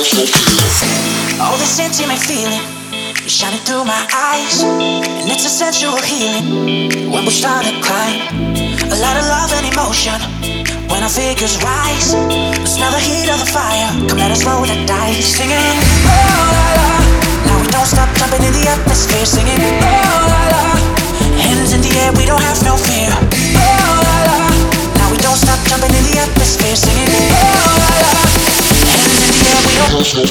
All this intimate feeling is shining through my eyes, and it's a sensual healing when we start to climb. A lot of love and emotion when our figures rise. It's now the heat of the fire. Come let us roll the dice, singing oh la la. Now we don't stop jumping in the atmosphere, singing oh la la.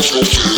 so will